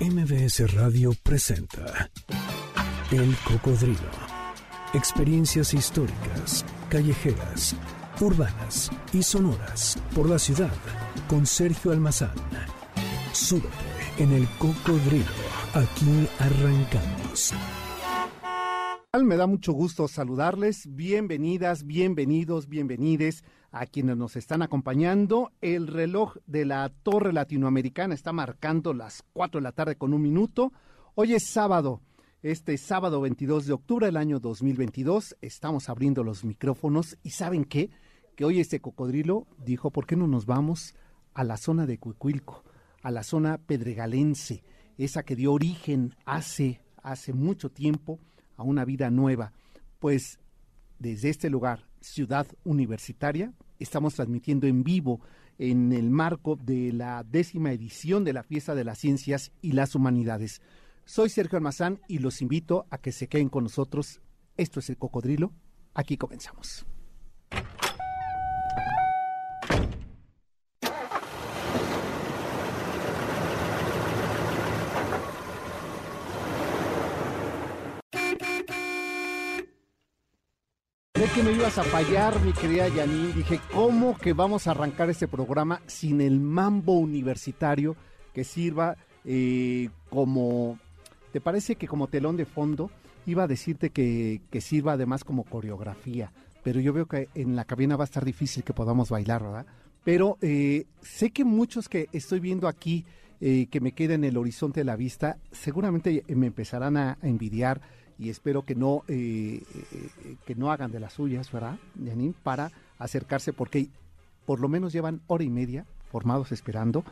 MBS Radio presenta El Cocodrilo. Experiencias históricas, callejeras, urbanas y sonoras por la ciudad con Sergio Almazán. Súbete en El Cocodrilo. Aquí arrancamos. Me da mucho gusto saludarles. Bienvenidas, bienvenidos, bienvenides a quienes nos están acompañando. El reloj de la Torre Latinoamericana está marcando las 4 de la tarde con un minuto. Hoy es sábado, este sábado 22 de octubre del año 2022. Estamos abriendo los micrófonos y ¿saben qué? Que hoy este cocodrilo dijo, ¿por qué no nos vamos a la zona de Cuicuilco, a la zona pedregalense, esa que dio origen hace, hace mucho tiempo a una vida nueva? Pues desde este lugar, Ciudad Universitaria. Estamos transmitiendo en vivo en el marco de la décima edición de la Fiesta de las Ciencias y las Humanidades. Soy Sergio Almazán y los invito a que se queden con nosotros. Esto es el cocodrilo. Aquí comenzamos. Sé que me ibas a fallar, mi querida Janine. Dije, ¿cómo que vamos a arrancar este programa sin el mambo universitario que sirva eh, como, ¿te parece que como telón de fondo? Iba a decirte que, que sirva además como coreografía, pero yo veo que en la cabina va a estar difícil que podamos bailar, ¿verdad? Pero eh, sé que muchos que estoy viendo aquí, eh, que me queda en el horizonte de la vista, seguramente me empezarán a, a envidiar y espero que no eh, eh, que no hagan de las suyas, ¿verdad? Para acercarse, porque por lo menos llevan hora y media formados esperando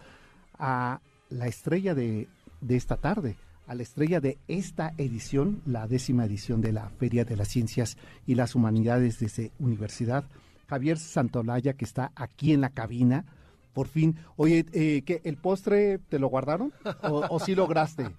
a la estrella de, de esta tarde, a la estrella de esta edición, la décima edición de la Feria de las Ciencias y las Humanidades desde Universidad. Javier Santolaya, que está aquí en la cabina, por fin. Oye, eh, ¿qué, ¿el postre te lo guardaron? ¿O, o sí lograste?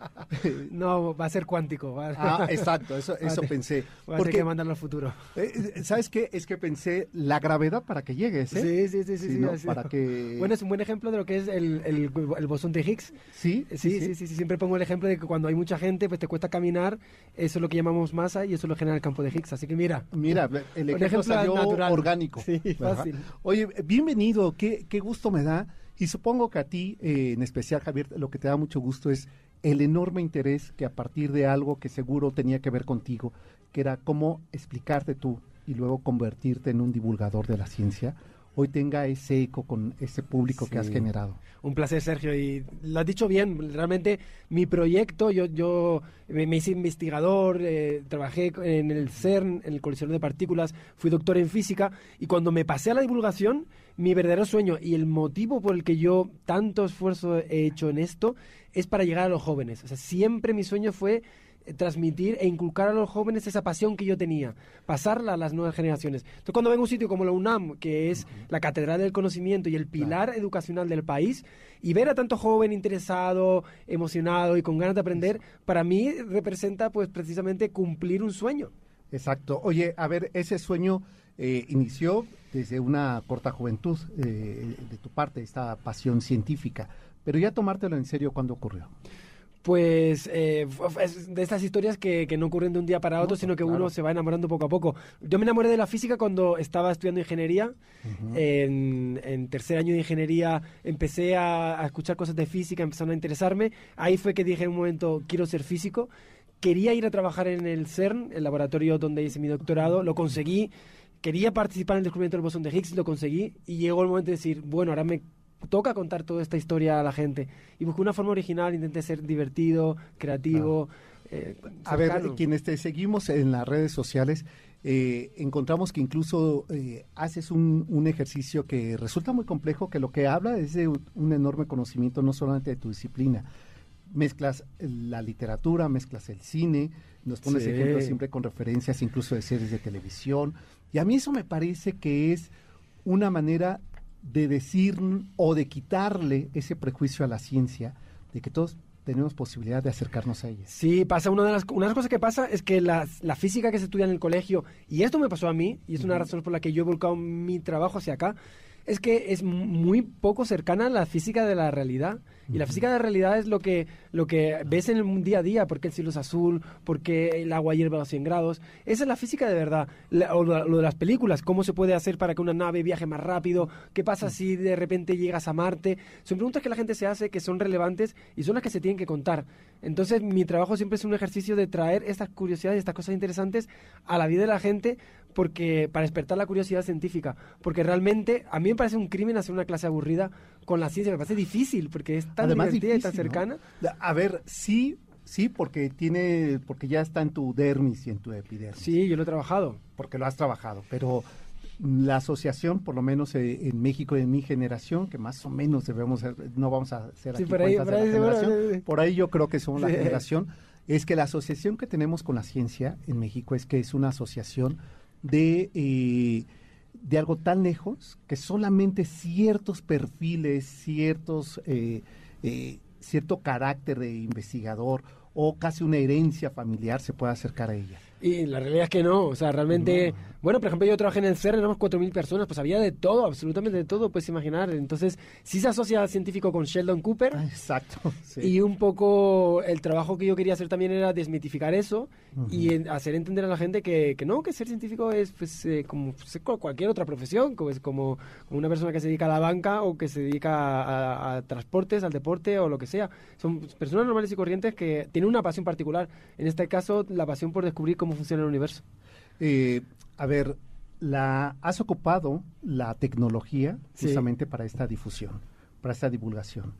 No, va a ser cuántico. Va ah, exacto, eso, eso pensé. Voy a tener que mandarlo al futuro. Eh, ¿Sabes qué? Es que pensé la gravedad para que llegues, ¿eh? Sí, sí, sí. sí, sí, ¿no? sí. Para que... Bueno, es un buen ejemplo de lo que es el, el, el bosón de Higgs. ¿Sí? Sí, sí, sí, sí, Siempre pongo el ejemplo de que cuando hay mucha gente, pues te cuesta caminar. Eso es lo que llamamos masa y eso lo genera el campo de Higgs. Así que mira. Mira, el ejemplo, ejemplo salió natural. orgánico. Sí, ¿verdad? fácil. Oye, bienvenido, qué, qué gusto me da. Y supongo que a ti, eh, en especial, Javier, lo que te da mucho gusto es el enorme interés que a partir de algo que seguro tenía que ver contigo, que era cómo explicarte tú y luego convertirte en un divulgador de la ciencia, hoy tenga ese eco con ese público que has generado. Un placer, Sergio. Y lo has dicho bien. Realmente, mi proyecto, yo, yo me, me hice investigador, eh, trabajé en el CERN, en el colisionador de partículas, fui doctor en física. Y cuando me pasé a la divulgación, mi verdadero sueño y el motivo por el que yo tanto esfuerzo he hecho en esto es para llegar a los jóvenes. O sea, siempre mi sueño fue eh, transmitir e inculcar a los jóvenes esa pasión que yo tenía, pasarla a las nuevas generaciones. Entonces, cuando vengo a un sitio como la UNAM, que es la catedral del conocimiento y el pilar educacional del país, y ver a tanto joven interesado, emocionado y con ganas de aprender, para mí representa pues precisamente cumplir un sueño. Exacto. Oye, a ver, ese sueño eh, inició desde una corta juventud eh, de tu parte, esta pasión científica, pero ya tomártelo en serio, ¿cuándo ocurrió? Pues eh, de estas historias que, que no ocurren de un día para otro, No, sino que claro. uno se va enamorando poco a poco. Yo me enamoré de la física cuando estaba estudiando ingeniería. en, en tercer año de ingeniería empecé a, a escuchar cosas de física, empezaron a interesarme. Ahí fue que dije en un momento, quiero ser físico. Quería ir a trabajar en el CERN, el laboratorio donde hice mi doctorado, lo conseguí. Quería participar en el descubrimiento del bosón de Higgs, lo conseguí. Y llegó el momento de decir, bueno, ahora me toca contar toda esta historia a la gente. Y busqué una forma original, intenté ser divertido, creativo. eh, A ver, quienes te seguimos en las redes sociales, eh, encontramos que incluso eh, haces un, un ejercicio que resulta muy complejo, que lo que habla es de un, un enorme conocimiento no solamente de tu disciplina. Mezclas la literatura, mezclas el cine, nos pones Sí. ejemplos siempre con referencias incluso de series de televisión. Y a mí eso me parece que es una manera de decir o de quitarle ese prejuicio a la ciencia, de que todos tenemos posibilidad de acercarnos a ella. Sí, pasa una de las, una de las cosas que pasa es que la, la física que se estudia en el colegio, y esto me pasó a mí, y es una razón por la que yo he volcado mi trabajo hacia acá, es que es mu- muy poco cercana a la física de la realidad. Y la física de realidad es lo que, lo que ves en el día a día, porque el cielo es azul, porque el agua hierve a los 100 grados. Esa es la física de verdad. o lo, de las películas, cómo se puede hacer para que una nave viaje más rápido, qué pasa si de repente llegas a Marte. Son preguntas que la gente se hace, que son relevantes y son las que se tienen que contar. Entonces mi trabajo siempre es un ejercicio de traer estas curiosidades, estas cosas interesantes a la vida de la gente porque para despertar la curiosidad científica, porque realmente a mí me parece un crimen hacer una clase aburrida con la ciencia, me parece difícil porque es tan divertida y tan cercana. A ver, sí, sí, porque tiene porque ya está en tu dermis y en tu epidermis. Sí, yo lo he trabajado, porque lo has trabajado, pero la asociación, por lo menos eh, en México en mi generación, que más o menos debemos, no vamos a hacer aquí por ahí, por, ahí, por ahí yo creo que somos la generación, es que la asociación que tenemos con la ciencia en México es que es una asociación de, eh, de algo tan lejos que solamente ciertos perfiles, ciertos, eh, eh, cierto carácter de investigador o casi una herencia familiar se puede acercar a ella. Y la realidad es que no, o sea, realmente, bueno, por ejemplo, yo trabajé en el CERN, éramos 4.000 personas, pues había de todo, absolutamente de todo, puedes imaginar. Entonces, sí se asocia científico con Sheldon Cooper. Ah, exacto. Y un poco el trabajo que yo quería hacer también era desmitificar eso y hacer entender a la gente que, que, no, que ser científico es pues, eh, como cualquier otra profesión, como, es como, una persona que se dedica a la banca o que se dedica a, a transportes, al deporte o lo que sea. Son personas normales y corrientes que tienen una pasión particular. En este caso, la pasión por descubrir cómo funciona el universo? Eh, a ver, la, has ocupado la tecnología precisamente para esta difusión, para esta divulgación.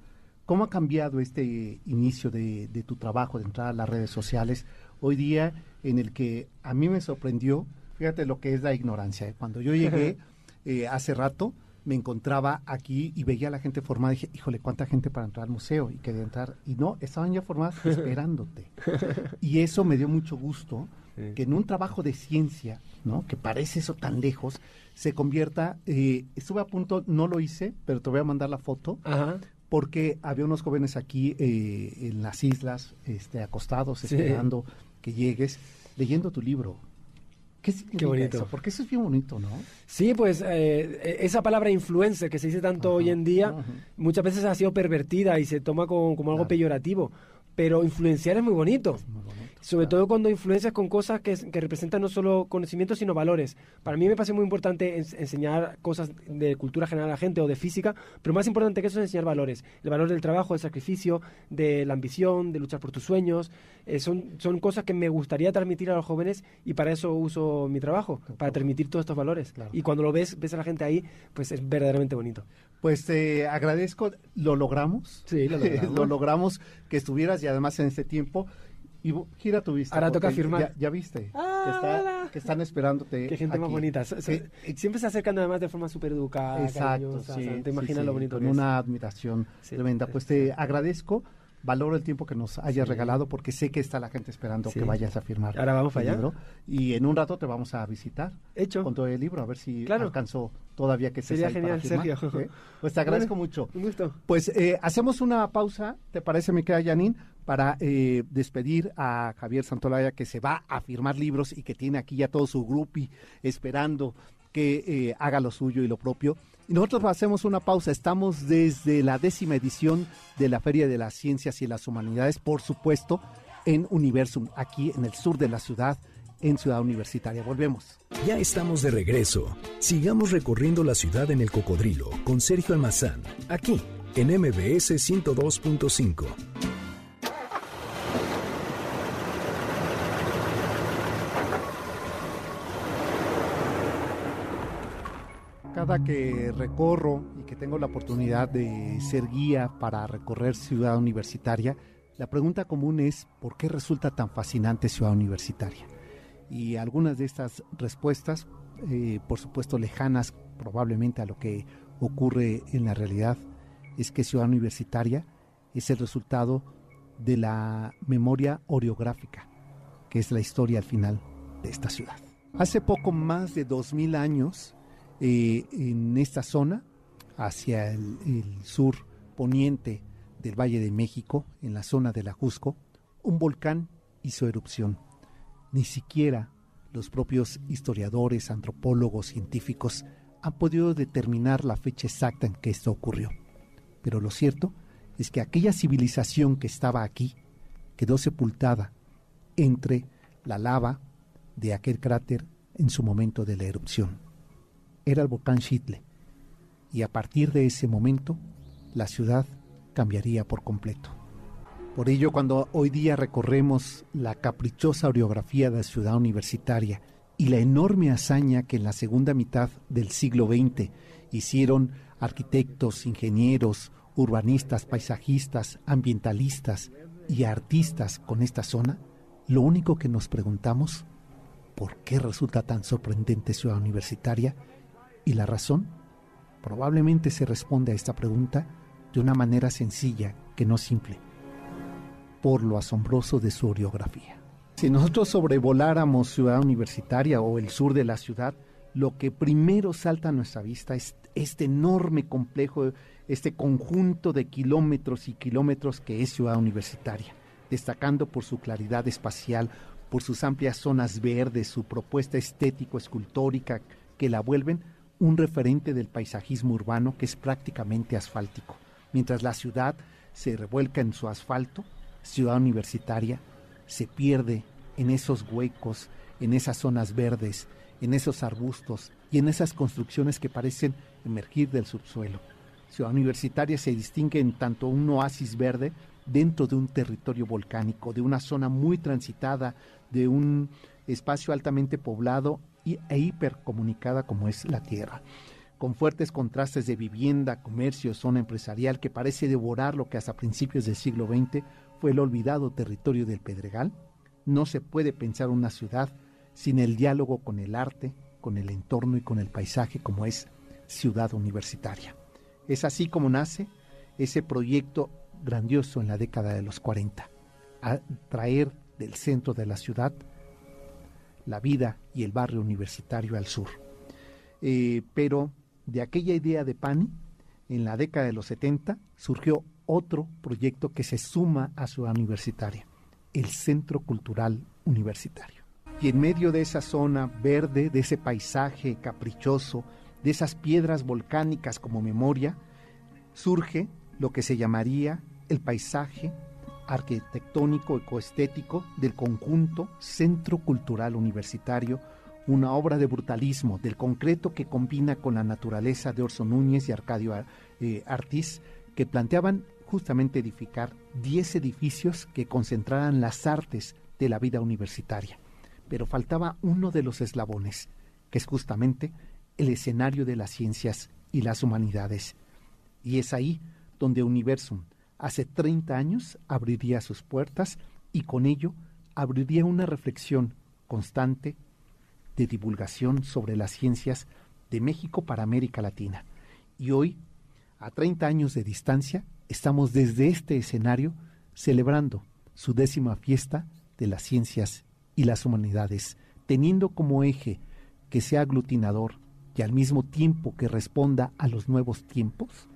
¿Cómo ha cambiado este inicio de, tu trabajo, de entrar a las redes sociales, hoy día en el que a mí me sorprendió, fíjate lo que es la ignorancia. ¿eh? Cuando yo llegué eh, hace rato, me encontraba aquí y veía a la gente formada y dije, híjole, cuánta gente para entrar al museo y quería entrar. Y no, estaban ya formadas esperándote. y eso me dio mucho gusto que en un trabajo de ciencia, ¿no? Que parece eso tan lejos, se convierta, eh, estuve a punto, no lo hice, pero te voy a mandar la foto, porque había unos jóvenes aquí eh, en las islas, este, acostados, esperando que llegues, leyendo tu libro. ¿Qué Qué bonito. Eso? Porque eso es bien bonito, ¿no? Sí, pues eh, esa palabra influencer que se dice tanto hoy en día, muchas veces ha sido pervertida y se toma como, algo peyorativo. Pero influenciar es muy bonito. muy bonito. Sobre todo cuando influencias con cosas que, que, representan no solo conocimientos, sino valores. Para mí me parece muy importante enseñar cosas de cultura general a la gente o de física, pero más importante que eso es enseñar valores. El valor del trabajo, del sacrificio, de la ambición, de luchar por tus sueños. Eh, son, son cosas que me gustaría transmitir a los jóvenes y para eso uso mi trabajo, para transmitir todos estos valores. Y cuando lo ves, ves a la gente ahí, pues es verdaderamente bonito. Pues te agradezco, lo logramos. Sí, lo logramos. lo logramos que estuvieras y además en este tiempo y gira tu vista. Ahora toca firmar. Ya, viste. Ah, que, están esperándote. Qué gente más bonita. siempre se acercan además de forma súper educada. Exacto. te imaginas lo bonito Con una admiración tremenda. Pues te agradezco. Valoro el tiempo que nos hayas regalado porque sé que está la gente esperando que vayas a firmar. Ahora vamos allá. Libro, y en un rato te vamos a visitar. Hecho. Con todo el libro, a ver si alcanzó todavía que Sería genial, Sergio. Pues te agradezco mucho. Un gusto. Pues eh, hacemos una pausa, ¿te parece, mi querida Janine? para eh, despedir a Javier Santolaya, que se va a firmar libros y que tiene aquí ya todo su grupo esperando que eh, haga lo suyo y lo propio. Y nosotros hacemos una pausa. Estamos desde la décima edición de la Feria de las Ciencias y las Humanidades, por supuesto, en Universum, aquí en el sur de la ciudad, en Ciudad Universitaria. Volvemos. Ya estamos de regreso. Sigamos recorriendo la ciudad en el cocodrilo con Sergio Almazán, aquí en MBS 102.5. cada que recorro y que tengo la oportunidad de ser guía para recorrer Ciudad Universitaria, la pregunta común es ¿por qué resulta tan fascinante Ciudad Universitaria? Y algunas de estas respuestas, eh, por supuesto lejanas probablemente a lo que ocurre en la realidad, es que Ciudad Universitaria es el resultado de la memoria oreográfica, que es la historia al final de esta ciudad. Hace poco más de dos mil años, en esta zona, hacia el, sur poniente del Valle de México, en la zona de la Jusco, un volcán hizo erupción. Ni siquiera los propios historiadores, antropólogos, científicos han podido determinar la fecha exacta en que esto ocurrió. Pero lo cierto es que aquella civilización que estaba aquí quedó sepultada entre la lava de aquel cráter en su momento de la erupción. Era el volcán Chitle, y a partir de ese momento la ciudad cambiaría por completo. Por ello, cuando hoy día recorremos la caprichosa orografía de la ciudad universitaria y la enorme hazaña que en la segunda mitad del siglo XX hicieron arquitectos, ingenieros, urbanistas, paisajistas, ambientalistas y artistas con esta zona, lo único que nos preguntamos, ¿por qué resulta tan sorprendente Ciudad Universitaria? Y la razón, probablemente se responde a esta pregunta de una manera sencilla que no simple, por lo asombroso de su orografía. Si nosotros sobrevoláramos Ciudad Universitaria o el sur de la ciudad, lo que primero salta a nuestra vista es este enorme complejo, este conjunto de kilómetros y kilómetros que es Ciudad Universitaria, destacando por su claridad espacial, por sus amplias zonas verdes, su propuesta estético-escultórica que la vuelven un referente del paisajismo urbano que es prácticamente asfáltico. Mientras la ciudad se revuelca en su asfalto, Ciudad Universitaria se pierde en esos huecos, en esas zonas verdes, en esos arbustos y en esas construcciones que parecen emergir del subsuelo. Ciudad Universitaria se distingue en tanto un oasis verde dentro de un territorio volcánico, de una zona muy transitada, de un espacio altamente poblado e hipercomunicada como es la Tierra, con fuertes contrastes de vivienda, comercio, zona empresarial que parece devorar lo que hasta principios del siglo XX fue el olvidado territorio del Pedregal. No se puede pensar una ciudad sin el diálogo con el arte, con el entorno y con el paisaje como es Ciudad Universitaria. Es así como nace ese proyecto grandioso en la década de los 40, a traer del centro de la ciudad la vida y el barrio universitario al sur. Eh, pero de aquella idea de Pani, en la década de los 70 surgió otro proyecto que se suma a Ciudad Universitaria, el Centro Cultural Universitario. Y en medio de esa zona verde, de ese paisaje caprichoso, de esas piedras volcánicas como memoria, surge lo que se llamaría el paisaje arquitectónico ecoestético del conjunto Centro Cultural Universitario, una obra de brutalismo del concreto que combina con la naturaleza de Orson Núñez y Arcadio eh, Artis, que planteaban justamente edificar 10 edificios que concentraran las artes de la vida universitaria. Pero faltaba uno de los eslabones, que es justamente el escenario de las ciencias y las humanidades. Y es ahí donde Universum, hace 30 años, abriría sus puertas y con ello abriría una reflexión constante de divulgación sobre las ciencias de México para América Latina. Y hoy, a 30 años de distancia, estamos desde este escenario celebrando su décima fiesta de las ciencias y las humanidades, teniendo como eje que sea aglutinador y al mismo tiempo que responda a los nuevos tiempos,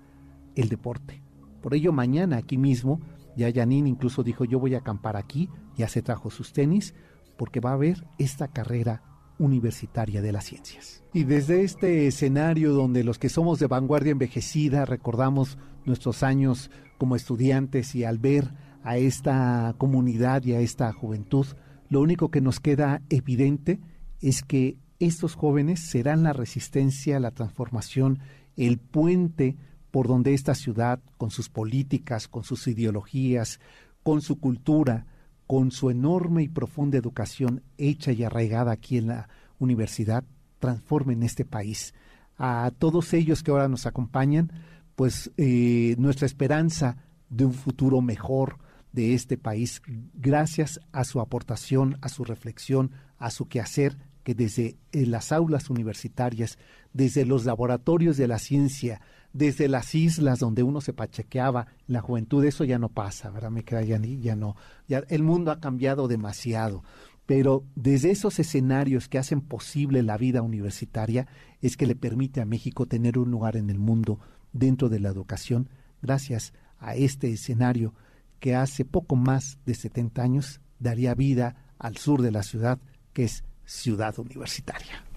el deporte. Por ello mañana aquí mismo, ya Janine incluso dijo yo voy a acampar aquí, ya se trajo sus tenis, porque va a haber esta carrera universitaria de las ciencias. Y desde este escenario donde los que somos de vanguardia envejecida recordamos nuestros años como estudiantes y al ver a esta comunidad y a esta juventud, lo único que nos queda evidente es que estos jóvenes serán la resistencia, la transformación, el puente por donde esta ciudad, con sus políticas, con sus ideologías, con su cultura, con su enorme y profunda educación hecha y arraigada aquí en la universidad, transformen este país. A todos ellos que ahora nos acompañan, pues eh, nuestra esperanza de un futuro mejor de este país, gracias a su aportación, a su reflexión, a su quehacer, que desde eh, las aulas universitarias, desde los laboratorios de la ciencia, desde las islas donde uno se pachequeaba, la juventud, eso ya no pasa, ¿verdad? Me queda ya, ya no. Ya, el mundo ha cambiado demasiado. Pero desde esos escenarios que hacen posible la vida universitaria es que le permite a México tener un lugar en el mundo dentro de la educación, gracias a este escenario que hace poco más de 70 años daría vida al sur de la ciudad, que es ciudad universitaria.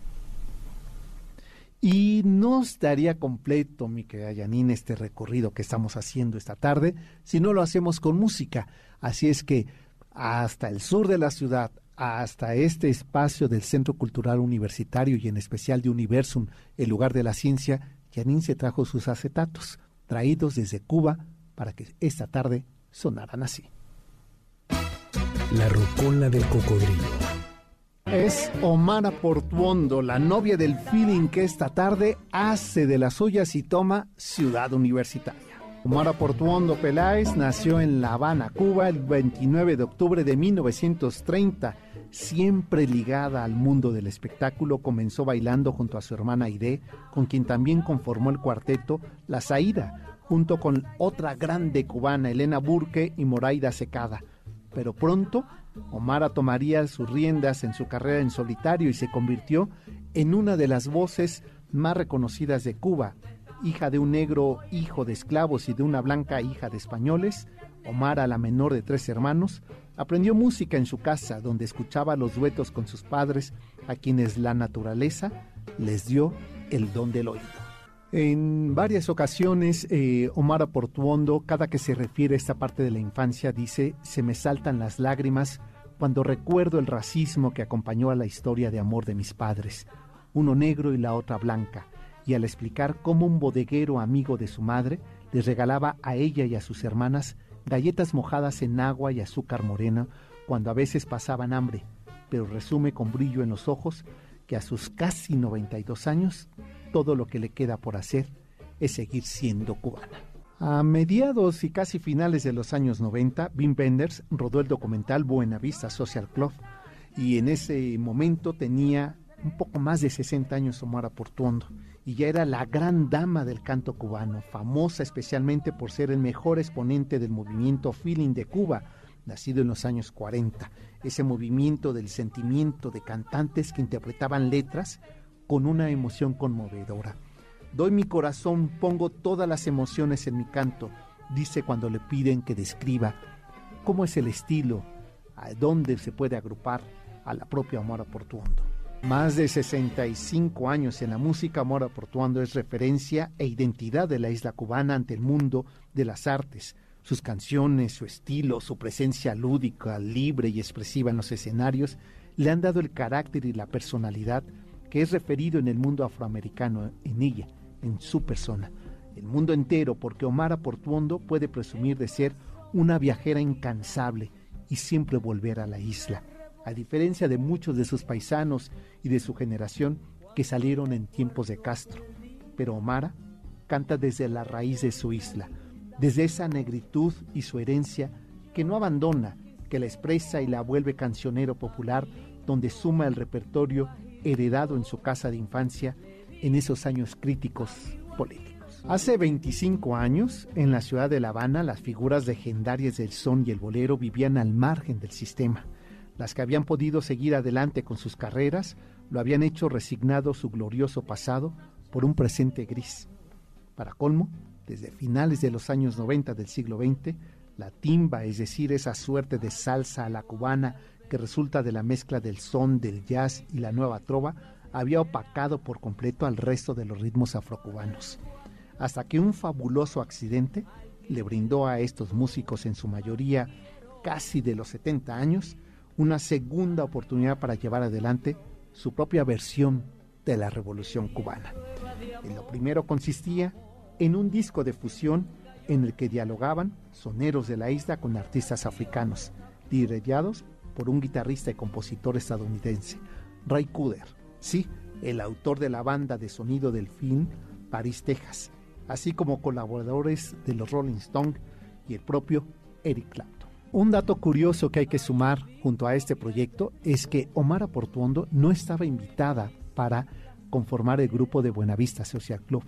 Y no estaría completo, mi querida Janine, este recorrido que estamos haciendo esta tarde si no lo hacemos con música. Así es que hasta el sur de la ciudad, hasta este espacio del Centro Cultural Universitario y en especial de Universum, el lugar de la ciencia, Janine se trajo sus acetatos, traídos desde Cuba para que esta tarde sonaran así. La rocola del cocodrilo. Es Omara Portuondo, la novia del feeling que esta tarde hace de las suyas y toma Ciudad Universitaria. Omara Portuondo Peláez nació en La Habana, Cuba, el 29 de octubre de 1930. Siempre ligada al mundo del espectáculo, comenzó bailando junto a su hermana Aide, con quien también conformó el cuarteto La Saída, junto con otra grande cubana, Elena Burke y Moraida Secada. Pero pronto Omara tomaría sus riendas en su carrera en solitario y se convirtió en una de las voces más reconocidas de Cuba. Hija de un negro hijo de esclavos y de una blanca hija de españoles, Omara, la menor de tres hermanos, aprendió música en su casa, donde escuchaba los duetos con sus padres, a quienes la naturaleza les dio el don del oído. En varias ocasiones, eh, Omar Portuondo, cada que se refiere a esta parte de la infancia, dice, se me saltan las lágrimas cuando recuerdo el racismo que acompañó a la historia de amor de mis padres, uno negro y la otra blanca, y al explicar cómo un bodeguero amigo de su madre les regalaba a ella y a sus hermanas galletas mojadas en agua y azúcar morena cuando a veces pasaban hambre, pero resume con brillo en los ojos que a sus casi 92 años todo lo que le queda por hacer es seguir siendo cubana. A mediados y casi finales de los años 90, Wim Wenders rodó el documental Buena Vista Social Club y en ese momento tenía un poco más de 60 años Omar Portuondo y ya era la gran dama del canto cubano, famosa especialmente por ser el mejor exponente del movimiento Feeling de Cuba, nacido en los años 40, ese movimiento del sentimiento de cantantes que interpretaban letras con una emoción conmovedora. Doy mi corazón, pongo todas las emociones en mi canto, dice cuando le piden que describa cómo es el estilo, a dónde se puede agrupar a la propia Mora Portuondo. Más de 65 años en la música, Mora Portuondo es referencia e identidad de la isla cubana ante el mundo de las artes. Sus canciones, su estilo, su presencia lúdica, libre y expresiva en los escenarios le han dado el carácter y la personalidad que es referido en el mundo afroamericano en ella, en su persona. El mundo entero, porque Omar Portuondo puede presumir de ser una viajera incansable y siempre volver a la isla, a diferencia de muchos de sus paisanos y de su generación que salieron en tiempos de Castro. Pero Omara canta desde la raíz de su isla, desde esa negritud y su herencia que no abandona, que la expresa y la vuelve cancionero popular, donde suma el repertorio heredado en su casa de infancia en esos años críticos políticos. Hace 25 años, en la ciudad de La Habana, las figuras legendarias del son y el bolero vivían al margen del sistema. Las que habían podido seguir adelante con sus carreras lo habían hecho resignado su glorioso pasado por un presente gris. Para colmo, desde finales de los años 90 del siglo XX, la timba, es decir, esa suerte de salsa a la cubana que resulta de la mezcla del son, del jazz y la nueva trova, había opacado por completo al resto de los ritmos afrocubanos, hasta que un fabuloso accidente le brindó a estos músicos, en su mayoría casi de los 70 años, una segunda oportunidad para llevar adelante su propia versión de la revolución cubana. Lo primero consistía en un disco de fusión en el que dialogaban soneros de la isla con artistas africanos, dirigidos por un guitarrista y compositor estadounidense, Ray Cooder, sí, el autor de la banda de sonido del film París, Texas, así como colaboradores de los Rolling Stones y el propio Eric Clapton. Un dato curioso que hay que sumar junto a este proyecto es que Omar Portuondo no estaba invitada para conformar el grupo de Buenavista Social Club.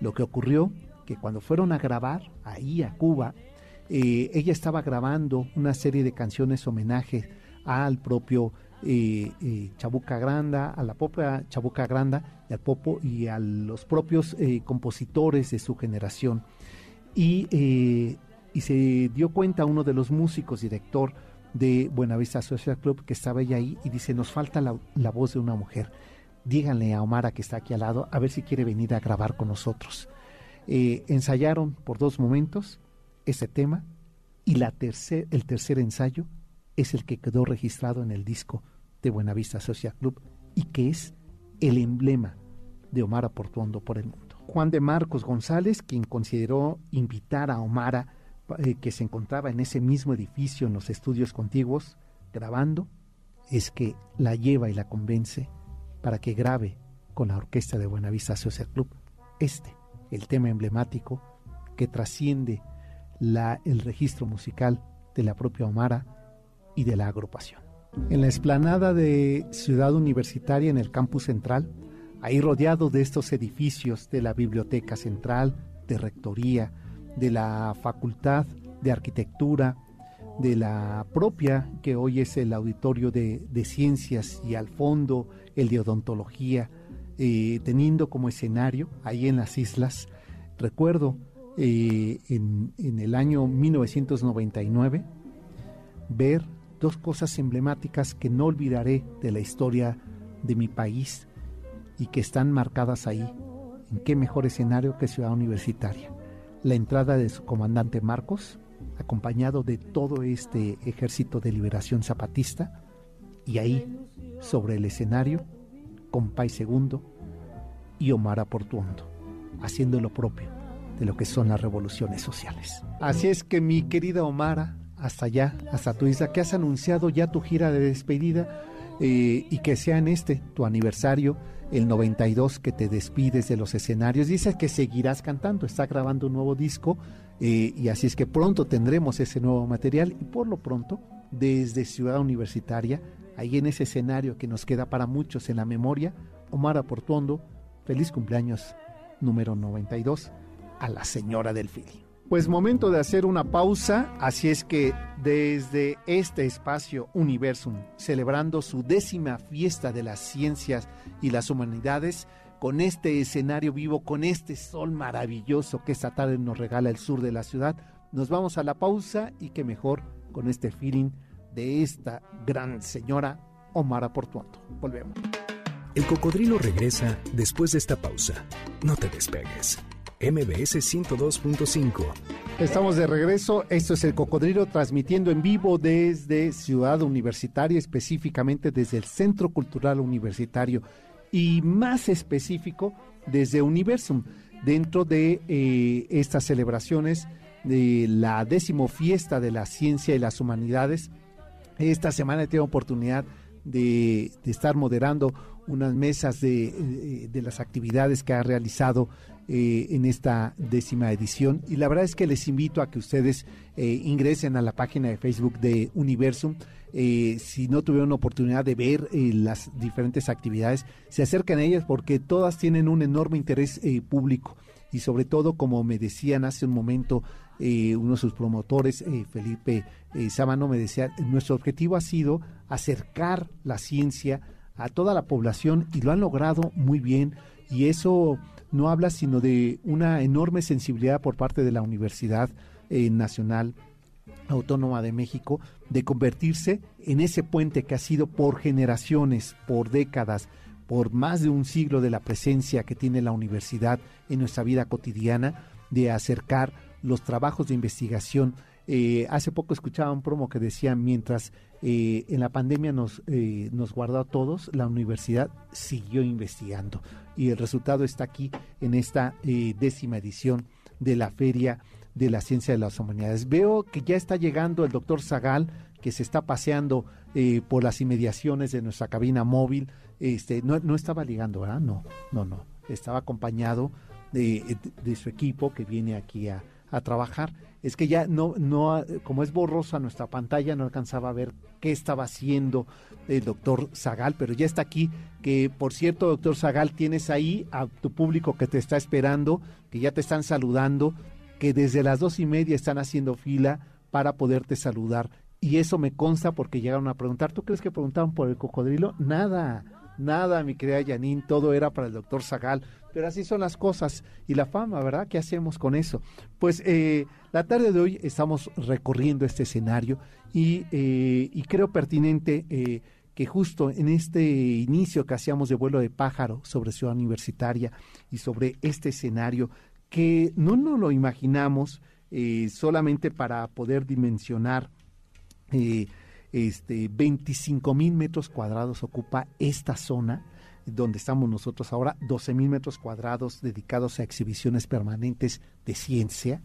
Lo que ocurrió que cuando fueron a grabar ahí a Cuba, eh, ella estaba grabando una serie de canciones homenaje al propio eh, eh, Chabuca Granda, a la propia Chabuca Granda y al popo y a los propios compositores de su generación. Y, se dio cuenta uno de los músicos, director de Buenavista Social Club, que estaba ella ahí y dice, nos falta la, la voz de una mujer. díganle a Omara que está aquí al lado a ver si quiere venir a grabar con nosotros. Ensayaron por dos momentos ese tema y la tercer, el tercer ensayo es el que quedó registrado en el disco de Buenavista Social Club y que es el emblema de Omara Portuondo por el mundo. Juan de Marcos González, quien consideró invitar a Omara, eh, que se encontraba en ese mismo edificio en los estudios contiguos, grabando, es que la lleva y la convence para que grabe con la orquesta de Buenavista Social Club este, el tema emblemático que trasciende el registro musical de la propia Omara y de la agrupación. En la explanada de Ciudad Universitaria en el campus central, ahí rodeado de estos edificios de la Biblioteca Central, de Rectoría, de la Facultad de Arquitectura, de la propia, que hoy es el Auditorio de, Ciencias y al fondo el de Odontología, eh, teniendo como escenario ahí en las islas, recuerdo en, en el año 1999 ver dos cosas emblemáticas que no olvidaré de la historia de mi país y que están marcadas ahí. ¿En qué mejor escenario que Ciudad Universitaria? La entrada de su comandante Marcos, acompañado de todo este ejército de liberación zapatista, y ahí, sobre el escenario, Compay Segundo y Omar Portuondo, haciendo lo propio de lo que son las revoluciones sociales. Así es que mi querida Omara, hasta allá, hasta tu isla, que has anunciado ya tu gira de despedida eh, y que sea en este, tu aniversario, el 92, que te despides de los escenarios. Dices que seguirás cantando, está grabando un nuevo disco eh, y así es que pronto tendremos ese nuevo material y por lo pronto, desde Ciudad Universitaria, ahí en ese escenario que nos queda para muchos en la memoria, Omar Aportuondo, feliz cumpleaños número 92 a la señora del feeling. Pues momento de hacer una pausa, así es que desde este espacio Universum, celebrando su décima fiesta de las ciencias y las humanidades, con este escenario vivo, con este sol maravilloso que esta tarde nos regala el sur de la ciudad, nos vamos a la pausa y que mejor con este feeling de esta gran señora Omar Portuondo. Volvemos. El cocodrilo regresa después de esta pausa. No te despegues. MBS 102.5. Estamos de regreso. Esto es el Cocodrilo transmitiendo en vivo desde Ciudad Universitaria, específicamente desde el Centro Cultural Universitario y más específico desde Universum, dentro de eh, estas celebraciones de la décimo fiesta de la ciencia y las humanidades. Esta semana he tenido oportunidad de, estar moderando unas mesas de, de, las actividades que ha realizado eh, en esta décima edición. Y la verdad es que les invito a que ustedes eh, ingresen a la página de Facebook de Universum. Eh, si no tuvieron oportunidad de ver las diferentes actividades, se acercan a ellas porque todas tienen un enorme interés público. Y sobre todo, como me decían hace un momento uno de sus promotores, Felipe Sábano, me decía, nuestro objetivo ha sido acercar la ciencia a toda la población y lo han logrado muy bien. Y eso no habla sino de una enorme sensibilidad por parte de la Universidad eh, Nacional Autónoma de México de convertirse en ese puente que ha sido por generaciones, por décadas, por más de un siglo de la presencia que tiene la universidad en nuestra vida cotidiana, de acercar los trabajos de investigación. Eh, hace poco escuchaba un promo que decía, mientras eh, en la pandemia nos, nos guardó a todos, la universidad siguió investigando y el resultado está aquí en esta eh, décima edición de la Feria de la Ciencia de las Humanidades. Veo que ya está llegando el doctor Zagal, que se está paseando eh, por las inmediaciones de nuestra cabina móvil. Este, no, no estaba ligando, ¿verdad? No, no, no. Estaba acompañado de, de su equipo que viene aquí a, a trabajar. Es que ya no, no, como es borrosa nuestra pantalla, no alcanzaba a ver qué estaba haciendo el doctor Zagal, pero ya está aquí. Que por cierto, doctor Zagal, tienes ahí a tu público que te está esperando, que ya te están saludando, que desde las dos y media están haciendo fila para poderte saludar. Y eso me consta porque llegaron a preguntar. ¿Tú crees que preguntaban por el cocodrilo? Nada Nada, mi querida Janine, todo era para el doctor Zagal. Pero así son las cosas y la fama, ¿verdad? ¿Qué hacemos con eso? Pues eh, la tarde de hoy estamos recorriendo este escenario y, eh, creo pertinente eh, que justo en este inicio que hacíamos de vuelo de pájaro sobre Ciudad Universitaria y sobre este escenario, que no nos lo imaginamos eh, solamente para poder dimensionar eh, este, 25 mil metros cuadrados ocupa esta zona donde estamos nosotros ahora, 12 mil metros cuadrados dedicados a exhibiciones permanentes de ciencia.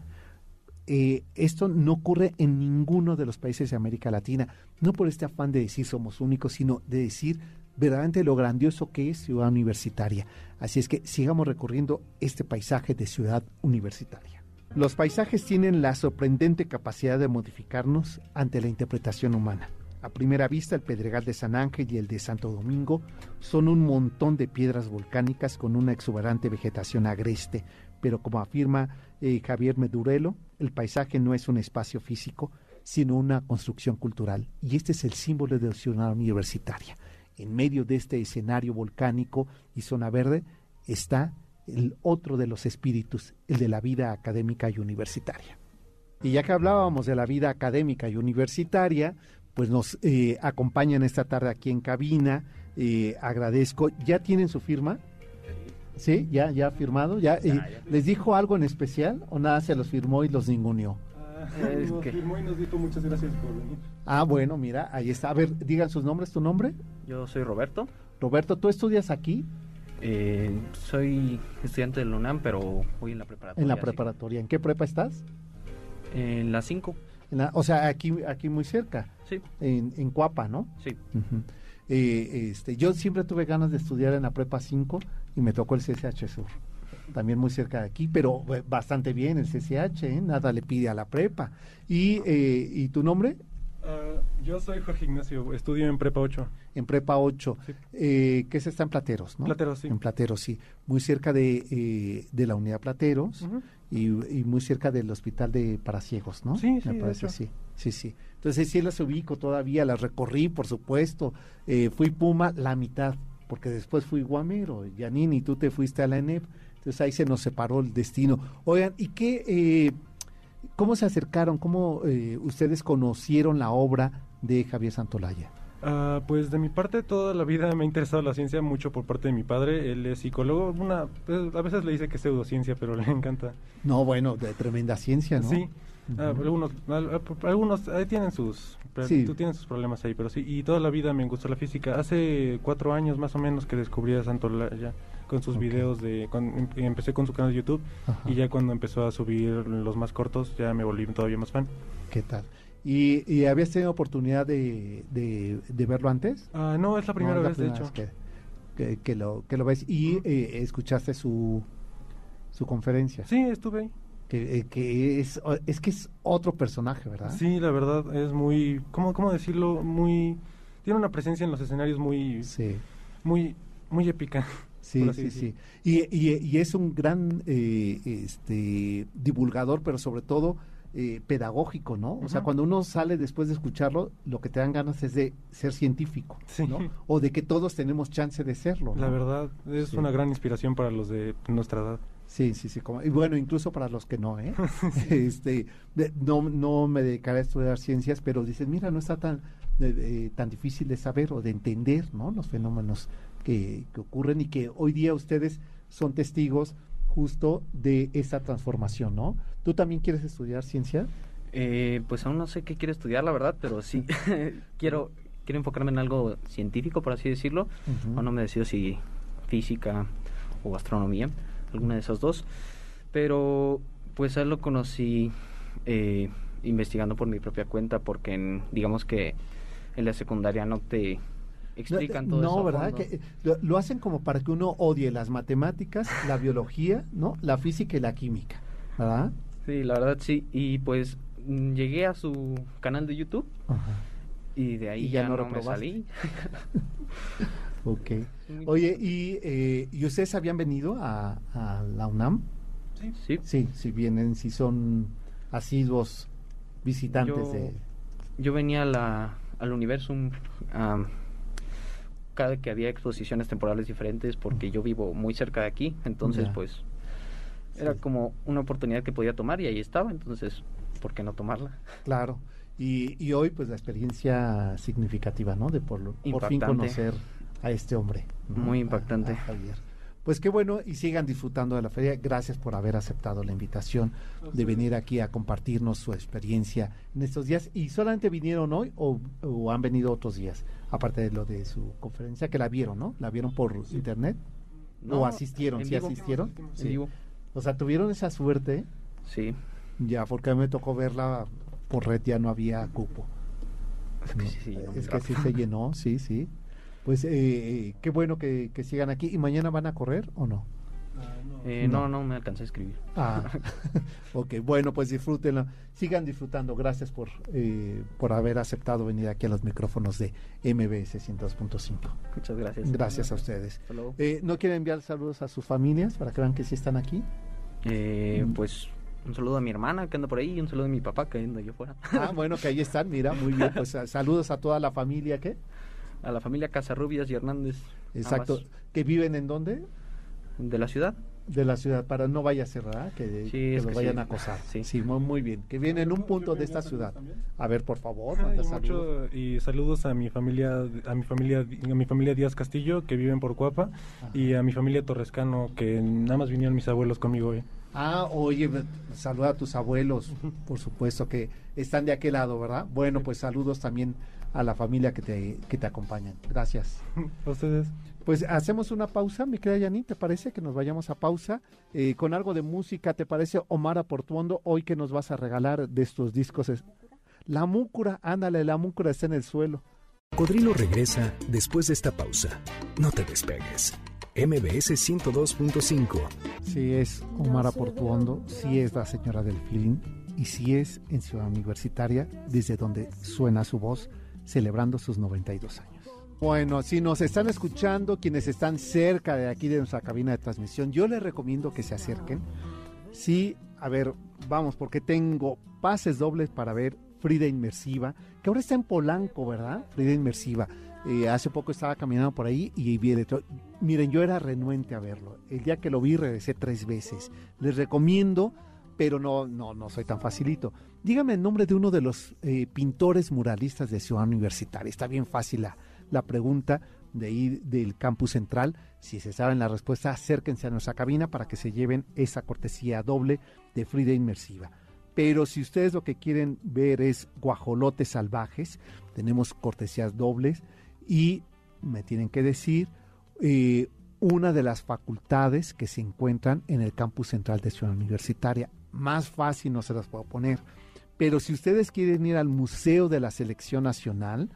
Eh, esto no ocurre en ninguno de los países de América Latina, no por este afán de decir somos únicos, sino de decir verdaderamente lo grandioso que es ciudad universitaria. Así es que sigamos recorriendo este paisaje de ciudad universitaria. Los paisajes tienen la sorprendente capacidad de modificarnos ante la interpretación humana. A primera vista, el Pedregal de San Ángel y el de Santo Domingo son un montón de piedras volcánicas con una exuberante vegetación agreste, pero como afirma eh, Javier Medurelo, el paisaje no es un espacio físico, sino una construcción cultural. Y este es el símbolo de la ciudad universitaria. En medio de este escenario volcánico y zona verde está el otro de los espíritus, el de la vida académica y universitaria. Y ya que hablábamos de la vida académica y universitaria, pues nos eh, acompañan esta tarde aquí en cabina. Eh, agradezco. ¿Ya tienen su firma? ¿Sí? ¿Ya, ya firmado? ¿Ya, eh, ¿Les dijo algo en especial o nada se los firmó y los ninguneó? Ah, nos firmó y nos dijo muchas gracias por venir. Ah, bueno, mira, ahí está. A ver, digan sus nombres, ¿tu nombre? Yo soy Roberto. Roberto, ¿tú estudias aquí? soy estudiante del UNAM, pero voy en la preparatoria. En la preparatoria. ¿En qué prepa estás? En la 5 o sea, aquí, aquí muy cerca. Sí. En, en Cuapa, ¿no? Sí. Eh, este, yo siempre tuve ganas de estudiar en la Prepa 5 y me tocó el CCH Sur. También muy cerca de aquí, pero eh, bastante bien el CCH, ¿eh? nada le pide a la prepa. ¿Y, ¿y tu nombre? Ah, yo soy Jorge Ignacio, estudio en Prepa 8. En Prepa 8, que se está en Plateros, ¿no? Plateros, sí. En Plateros, sí. Muy cerca de, de la unidad Plateros y, muy cerca del hospital de Paraciegos, ¿no? Sí, sí, Me parece, sí, sí, sí. Entonces sí las ubico todavía, las recorrí, por supuesto. Eh, fui Puma la mitad, porque después fui Guamero, Yanini, tú te fuiste a la ENEP. Entonces ahí se nos separó el destino. Oigan, ¿y qué, eh, cómo se acercaron, cómo eh, ustedes conocieron la obra de Javier Santolaya? Ah, pues de mi parte toda la vida me ha interesado la ciencia mucho por parte de mi padre. Él es psicólogo. Una, pues, a veces le dice que es pseudociencia, pero le encanta. No, bueno, de tremenda ciencia, ¿no? Sí. Ah, algunos, algunos ahí tienen sus, tú tienes sus problemas ahí, pero sí. Y toda la vida me gustó la física. Hace cuatro años más o menos que descubrí a Santolaya con sus videos de, em, empecé con su canal de YouTube y ya cuando empezó a subir los más cortos ya me volví todavía más fan. ¿Qué tal? ¿Y, habías tenido oportunidad de, de, verlo antes? Ah, no, es la primera vez, de hecho. Que, que, lo, que lo ves y eh, escuchaste su, su conferencia. Sí, estuve ahí. Que, eh, que es, es que es otro personaje, ¿verdad? Sí, la verdad es muy, ¿cómo, cómo decirlo? Muy, tiene una presencia en los escenarios muy, sí. muy, muy épica. Sí, sí, sí. Y, y, y, es un gran eh, este, divulgador, pero sobre todo eh, pedagógico, ¿no? O sea, cuando uno sale después de escucharlo, lo que te dan ganas es de ser científico, ¿no? O de que todos tenemos chance de serlo. La verdad, es una gran inspiración para los de nuestra edad. Sí, sí, sí. Como, y bueno, incluso para los que no, ¿eh? este, no, no me dedicaré a estudiar ciencias, pero dices, mira, no está tan, tan difícil de saber o de entender, ¿no? Los fenómenos que, que ocurren y que hoy día ustedes son testigos justo de esa transformación, ¿no? ¿Tú también quieres estudiar ciencia? Eh, pues aún no sé qué quiero estudiar, la verdad, pero sí quiero quiero enfocarme en algo científico, por así decirlo. O no me decido si física o astronomía, alguna de esas dos. Pero pues a él lo conocí eh, investigando por mi propia cuenta, porque digamos que en la secundaria no te explican todo no, ¿verdad? Que, lo, hacen como para que uno odie las matemáticas, la biología, ¿no? La física y la química, ¿verdad? Sí, la verdad sí. Y pues mm, llegué a su canal de YouTube y de ahí ya, no, me salí. ok. Oye, ¿y, eh, ¿y ustedes habían venido a, la UNAM? Sí. sí. Sí, si vienen, si son asiduos visitantes de... Yo venía a la, al Universum cada que había exposiciones temporales diferentes porque yo vivo muy cerca de aquí, entonces pues era como una oportunidad que podía tomar y ahí estaba, entonces, ¿por qué no tomarla? Claro. Y, hoy, pues, la experiencia significativa, ¿no? De por, por fin conocer a este hombre. Muy impactante. Javier. Pues qué bueno y sigan disfrutando de la feria. Gracias por haber aceptado la invitación de venir aquí a compartirnos su experiencia en estos días. ¿Y solamente vinieron hoy o, han venido otros días? Aparte de lo de su conferencia, que la vieron, ¿no? ¿La vieron por internet? No, ¿O asistieron? ¿Sí asistieron? Sí. O sea, ¿tuvieron esa suerte? Sí. Ya, porque a mí me tocó verla por red, ya no había cupo. es que sí se llenó, sí, sí. Pues eh, eh, qué bueno que, sigan aquí. ¿Y mañana van a correr o no? Eh, no. no, me alcancé a escribir. Ah, ok, bueno, pues disfrútenlo. Sigan disfrutando. Gracias por, por haber aceptado venir aquí a los micrófonos de MBS 102.5. Muchas gracias. Gracias a ustedes. ¿No quieren enviar saludos a sus familias para que vean que sí están aquí? pues un saludo a mi hermana que anda por ahí y un saludo a mi papá que anda yo fuera. Ah, bueno, que ahí están, mira, muy bien. Pues saludos a toda la familia, ¿qué? A la familia Casarrubias y Hernández. Exacto. ¿Que viven en dónde? De la ciudad. De la ciudad, para no vaya a ¿verdad? Que, que lo vayan a acosar. Sí, sí muy, bien. Que viene en un punto de esta ciudad. A ver, por favor, manda saludos. y saludos a mi familia, a mi familia, a mi familia Díaz Castillo, que viven por Cuapa, y a mi familia Torrescano, que nada más vinieron mis abuelos conmigo hoy. Ah, oye, saluda a tus abuelos, por supuesto que están de aquel lado, ¿verdad? Bueno, pues saludos también a la familia que te, que te acompañan. Gracias. A ustedes. Pues hacemos una pausa, mi querida Yanin, ¿te parece que nos vayamos a pausa eh, con algo de música? ¿Te parece Omar Aportuondo hoy que nos vas a regalar de estos discos? La múcura, ándale, la múcura está en el suelo. Codrilo regresa después de esta pausa. No te despegues. MBS 102.5. Sí es Omar Aportuondo, sí es la señora del feeling y sí es en Ciudad Universitaria, desde donde suena su voz celebrando sus 92 años. Bueno, si nos están escuchando, quienes están cerca de aquí de nuestra cabina de transmisión, yo les recomiendo que se acerquen. Sí, a ver, vamos, porque tengo pases dobles para ver Frida Inmersiva, que ahora está en Polanco, ¿verdad? Frida Inmersiva. Eh, hace poco estaba caminando por ahí y vi el Miren, yo era renuente a verlo. El día que lo vi regresé tres veces. Les recomiendo pero no, no, no soy tan facilito. Dígame el nombre de uno de los eh, pintores muralistas de Ciudad Universitaria. Está bien fácil la, pregunta de ir del campus central. Si se saben la respuesta, acérquense a nuestra cabina para que se lleven esa cortesía doble de Frida Inmersiva. Pero si ustedes lo que quieren ver es guajolotes salvajes, tenemos cortesías dobles y me tienen que decir eh, una de las facultades que se encuentran en el campus central de Ciudad Universitaria más fácil no se las puedo poner. Pero si ustedes quieren ir al Museo de la Selección Nacional,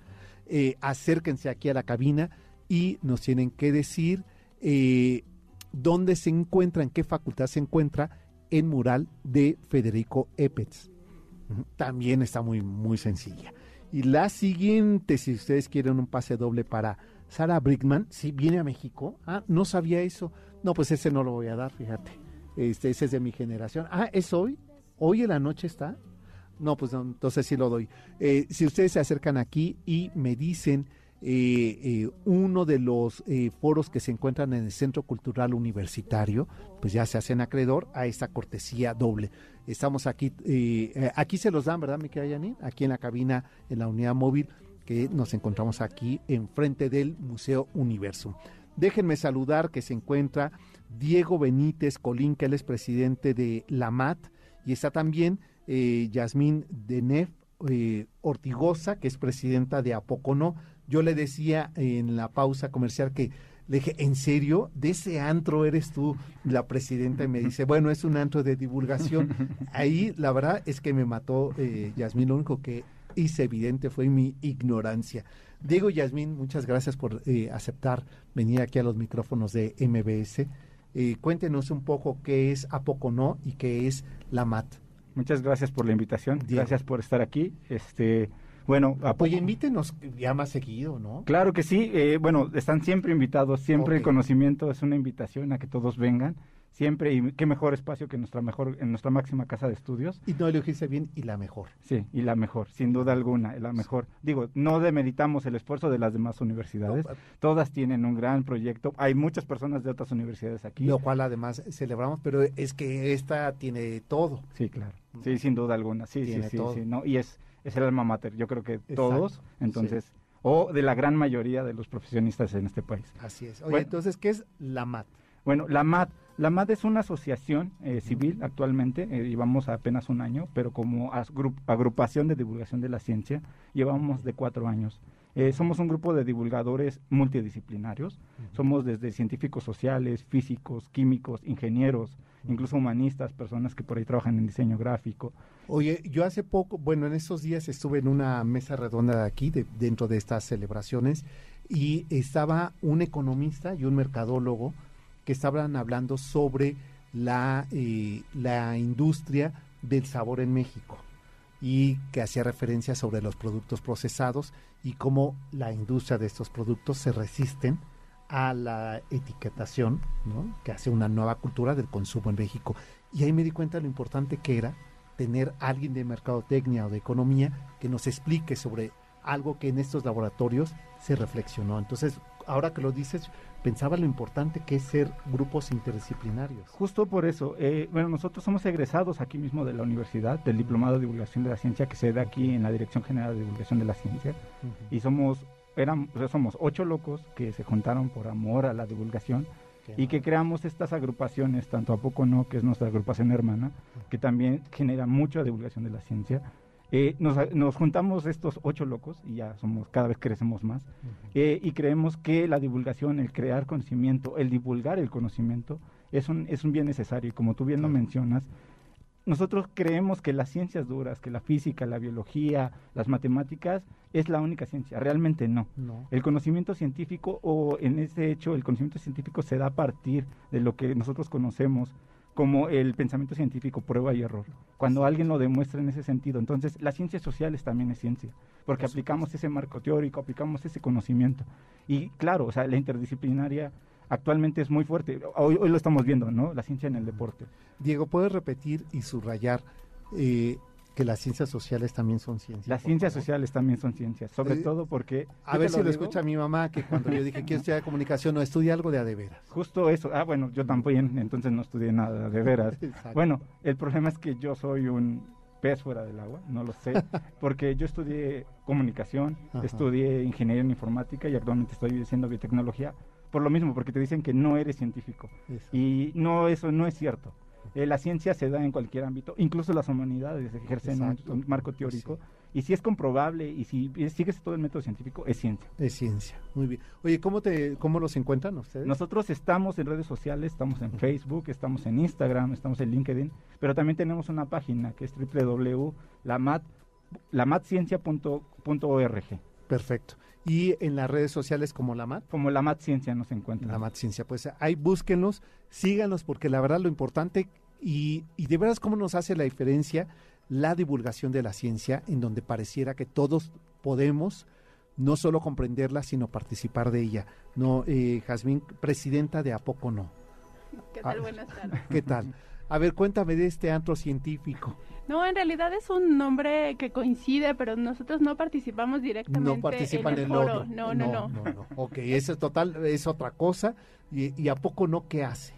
eh, acérquense aquí a la cabina y nos tienen que decir eh, dónde se encuentra, en qué facultad se encuentra el mural de Federico Epets. También está muy, muy sencilla. Y la siguiente, si ustedes quieren un pase doble para Sara Brickman, si viene a México. Ah, no sabía eso. No, pues ese no lo voy a dar, fíjate. Este, ese es de mi generación. Ah, ¿es hoy? ¿Hoy en la noche está? No, pues entonces sí lo doy. Eh, si ustedes se acercan aquí y me dicen eh, eh, uno de los foros que se encuentran en el Centro Cultural Universitario, pues ya se hacen acreedor a esta cortesía doble. Estamos aquí, aquí se los dan, ¿verdad, mi querida Aquí en la cabina, en la unidad móvil, que nos encontramos aquí enfrente del Museo Universum. Déjenme saludar que se encuentra Diego Benítez Colín, que él es presidente de la MAT, y está también eh, Yasmín Denef eh, Ortigosa, que es presidenta de Apocono. Yo le decía en la pausa comercial que le dije, ¿en serio? ¿De ese antro eres tú la presidenta? Y me dice, bueno, es un antro de divulgación. Ahí la verdad es que me mató eh, Yasmín, lo único que hice evidente fue mi ignorancia. Diego Yasmín, muchas gracias por eh, aceptar venir aquí a los micrófonos de MBS. Eh, cuéntenos un poco qué es A Poco No y qué es la MAT. Muchas gracias por la invitación, gracias por estar aquí. Este, bueno, a Oye, invítenos ya más seguido, ¿no? Claro que sí, eh, bueno, están siempre invitados, siempre el conocimiento es una invitación a que todos vengan siempre y qué mejor espacio que nuestra mejor en nuestra máxima casa de estudios. Y no elegirse bien y la mejor. Sí y la mejor sin duda alguna la mejor. Digo no demeritamos el esfuerzo de las demás universidades todas tienen un gran proyecto hay muchas personas de otras universidades aquí. Lo cual además celebramos pero es que esta tiene todo. Sí claro. Sí sin duda alguna sí sí sí, sí no y es es el alma mater, yo creo que todos, entonces, o de la gran mayoría de los profesionistas en este país. Así es. Oye, entonces, ¿qué es la MAT? Bueno, la MAT, la MAT es una asociación eh, civil actualmente, eh, llevamos apenas un año, pero como agrupación de divulgación de la ciencia, llevamos de cuatro años. Eh, somos un grupo de divulgadores multidisciplinarios. Somos desde científicos sociales, físicos, químicos, ingenieros, incluso humanistas, personas que por ahí trabajan en diseño gráfico. Oye, yo hace poco, bueno, en esos días estuve en una mesa redonda de aquí, dentro de estas celebraciones, y estaba un economista y un mercadólogo que estaban hablando sobre la, eh, la industria del sabor en México y que hacía referencia sobre los productos procesados y cómo la industria de estos productos se resisten a la etiquetación, ¿no? que hace una nueva cultura del consumo en México. Y ahí me di cuenta de lo importante que era tener alguien de mercadotecnia o de economía que nos explique sobre algo que en estos laboratorios se reflexionó. Entonces, ahora que lo dices, pensaba lo importante que es ser grupos interdisciplinarios. Justo por eso, eh, bueno, nosotros somos egresados aquí mismo de la universidad, del Diplomado de Divulgación de la Ciencia que se da aquí en la Dirección General de Divulgación de la Ciencia, y somos, eran, somos ocho locos que se juntaron por amor a la divulgación y que creamos estas agrupaciones, tanto a poco no, que es nuestra agrupación hermana, que también genera mucha divulgación de la ciencia, eh, nos, juntamos estos ocho locos y ya somos, cada vez crecemos más, eh, y creemos que la divulgación, el crear conocimiento, el divulgar el conocimiento, es un, es un bien necesario. Y como tú bien lo mencionas, nosotros creemos que las ciencias duras, que la física, la biología, las matemáticas, es la única ciencia. Realmente no. no. El conocimiento científico, o en ese hecho, el conocimiento científico se da a partir de lo que nosotros conocemos como el pensamiento científico, prueba y error, cuando alguien lo demuestra en ese sentido. Entonces, las ciencias sociales también es ciencia, porque aplicamos ese marco teórico, aplicamos ese conocimiento. Y claro, o sea, la interdisciplinaria actualmente es muy fuerte. Hoy, hoy lo estamos viendo, ¿no? La ciencia en el deporte. Diego, ¿puedes repetir y subrayar eh, que las ciencias sociales también son ciencias. Las ciencias sociales también son ciencias, sobre eh, todo porque... A ver si lo, escucha mi mamá, que cuando yo dije quiero estudiar comunicación, no estudia algo de a de veras. Justo eso. Ah, bueno, yo también, entonces no estudié nada de veras. bueno, el problema es que yo soy un pez fuera del agua, no lo sé, porque yo estudié comunicación, estudié ingeniería en informática y actualmente estoy haciendo biotecnología, por lo mismo, porque te dicen que no eres científico. Y no, eso no es cierto. Eh, la ciencia se da en cualquier ámbito, incluso las humanidades ejercen un, marco teórico. Y si es comprobable y si sigues todo el método científico, es ciencia. Es ciencia, muy bien. Oye, ¿cómo, te, cómo los encuentran ustedes? Nosotros estamos en redes sociales, estamos en Facebook, estamos en Instagram, estamos en LinkedIn, pero también tenemos una página que es www.lamatciencia.org. Perfecto. Y en las redes sociales como la MAT. Como la MAT Ciencia nos encuentra. La MAT Ciencia. Pues ahí búsquenlos, síganos, porque la verdad lo importante y, y de veras cómo nos hace la diferencia la divulgación de la ciencia, en donde pareciera que todos podemos no solo comprenderla, sino participar de ella. No, eh, Jazmín, presidenta de A Poco No. ¿Qué tal? Ah, Buenas tardes. ¿Qué tal? A ver, cuéntame de este antro científico. No, en realidad es un nombre que coincide, pero nosotros no participamos directamente no participan en el, foro. No, no, no, no, Ok, eso es total, es otra cosa. Y, y, a poco no qué hace?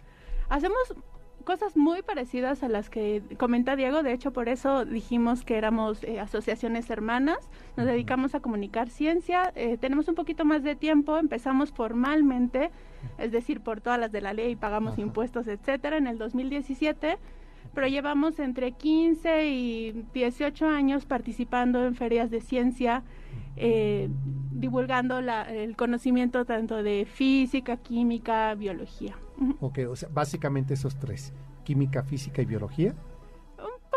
Hacemos cosas muy parecidas a las que comenta Diego, de hecho por eso dijimos que éramos eh, asociaciones hermanas, nos dedicamos a comunicar ciencia, eh, tenemos un poquito más de tiempo, empezamos formalmente, es decir, por todas las de la ley, pagamos impuestos, etcétera, en el 2017 pero llevamos entre 15 y 18 años participando en ferias de ciencia, eh, divulgando el conocimiento tanto de física, química, biología. Ok, o sea, básicamente esos tres, química, física y biología.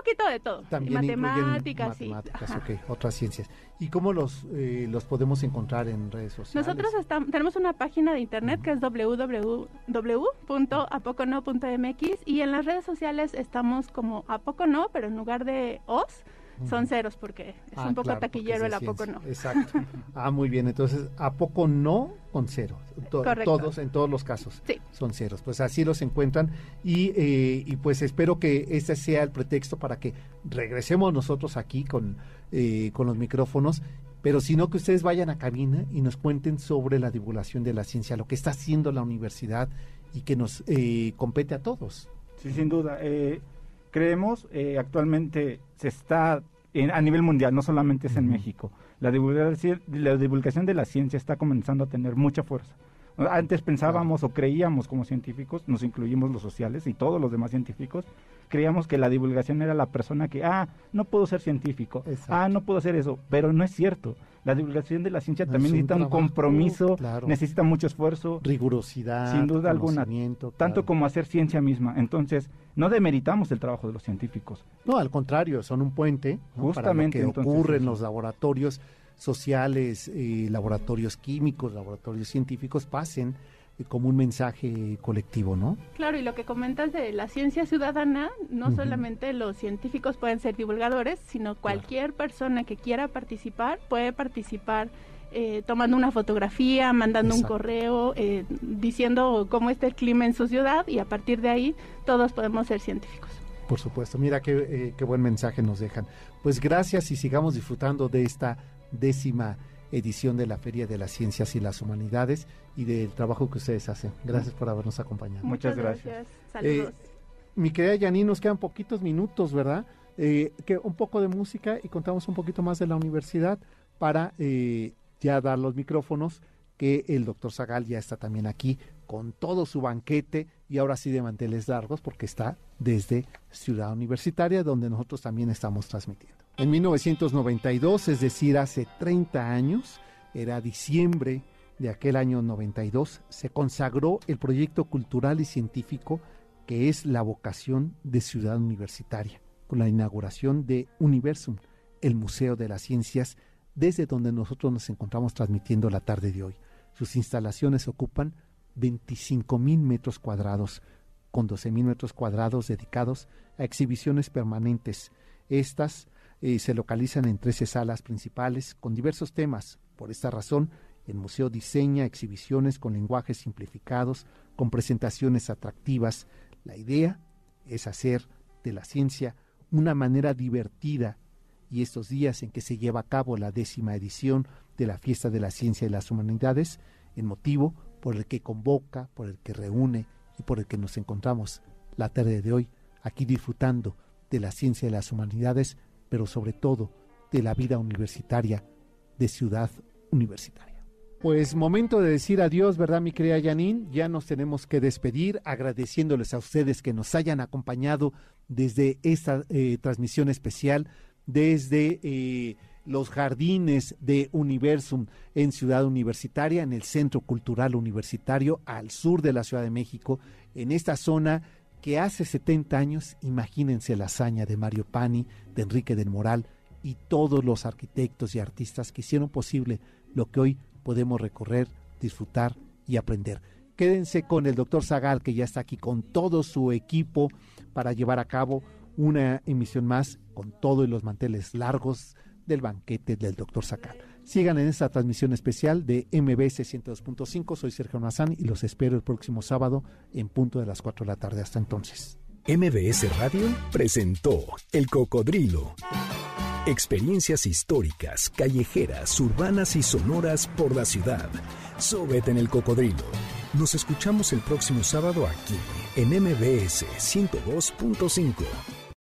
Poquito de todo. También matemáticas, matemáticas, ok, otras ciencias. ¿Y cómo los, eh, los podemos encontrar en redes sociales? Nosotros estamos, tenemos una página de internet que es www.apocono.mx y en las redes sociales estamos como Apocono, pero en lugar de os, son ceros porque es ah, un poco taquillero el a poco no. Exacto. ah, muy bien. Entonces, a poco no con cero. todos, en todos los casos, sí. son ceros. Pues así los encuentran y, eh, y pues espero que este sea el pretexto para que regresemos nosotros aquí con, eh, con los micrófonos pero sino que ustedes vayan a cabina y nos cuenten sobre la divulgación de la ciencia, lo que está haciendo la universidad y que nos eh, compete a todos. Sí, sin duda. Creemos, actualmente se está a nivel mundial, no solamente es en México. La divulgación, la divulgación de la ciencia está comenzando a tener mucha fuerza. Antes pensábamos o creíamos como científicos, nos incluimos los sociales y todos los demás científicos, creíamos que la divulgación era la persona que, ah, no puedo ser científico, ah, no puedo hacer eso, pero no es cierto. La divulgación de la ciencia también necesita un, compromiso, necesita mucho esfuerzo, rigurosidad, sin duda alguna, tanto como hacer ciencia misma. Entonces, no demeritamos el trabajo de los científicos. No, al contrario, son un puente justamente para lo que ocurre en los laboratorios sociales, eh, laboratorios químicos, laboratorios científicos pasen como un mensaje colectivo, ¿no? Claro, y lo que comentas de la ciencia ciudadana, no solamente los científicos pueden ser divulgadores, sino cualquier persona que quiera participar puede participar eh, tomando una fotografía, mandando un correo, diciendo cómo está el clima en su ciudad y a partir de ahí todos podemos ser científicos. Por supuesto, mira qué, qué buen mensaje nos dejan. Pues gracias y sigamos disfrutando de esta décima edición de la Feria de las Ciencias y las Humanidades y del trabajo que ustedes hacen. Gracias por habernos acompañado. Muchas gracias. Saludos. Eh, mi querida Yanni, nos quedan poquitos minutos, ¿verdad? Eh, que un poco de música y contamos un poquito más de la universidad para eh, ya dar los micrófonos que el doctor Zagal ya está también aquí con todo su banquete y ahora sí de manteles largos porque está desde Ciudad Universitaria donde nosotros también estamos transmitiendo. En 1992, es decir, hace 30 años, era diciembre de aquel año 92, se consagró el proyecto cultural y científico que es la vocación de Ciudad Universitaria, con la inauguración de Universum, el Museo de las Ciencias, desde donde nosotros nos encontramos transmitiendo la tarde de hoy. Sus instalaciones ocupan 25 mil metros cuadrados, con 12 mil metros cuadrados dedicados a exhibiciones permanentes. Estas eh, se localizan en 13 salas principales con diversos temas. Por esta razón, el museo diseña exhibiciones con lenguajes simplificados, con presentaciones atractivas. La idea es hacer de la ciencia una manera divertida y estos días en que se lleva a cabo la décima edición de la Fiesta de la Ciencia y las Humanidades, el motivo por el que convoca, por el que reúne y por el que nos encontramos la tarde de hoy aquí disfrutando de la ciencia y las humanidades pero sobre todo de la vida universitaria de Ciudad Universitaria. Pues momento de decir adiós, ¿verdad, mi querida Janine? Ya nos tenemos que despedir, agradeciéndoles a ustedes que nos hayan acompañado desde esta eh, transmisión especial, desde eh, los jardines de Universum en Ciudad Universitaria, en el Centro Cultural Universitario, al sur de la Ciudad de México, en esta zona que hace 70 años, imagínense la hazaña de Mario Pani, de Enrique del Moral y todos los arquitectos y artistas que hicieron posible lo que hoy podemos recorrer, disfrutar y aprender. Quédense con el doctor Zagal, que ya está aquí con todo su equipo para llevar a cabo una emisión más con todos los manteles largos del banquete del doctor Zagal. Sigan en esta transmisión especial de MBS 102.5. Soy Sergio Mazán y los espero el próximo sábado en punto de las 4 de la tarde. Hasta entonces. MBS Radio presentó El Cocodrilo. Experiencias históricas, callejeras, urbanas y sonoras por la ciudad. Súbete en el cocodrilo. Nos escuchamos el próximo sábado aquí en MBS 102.5.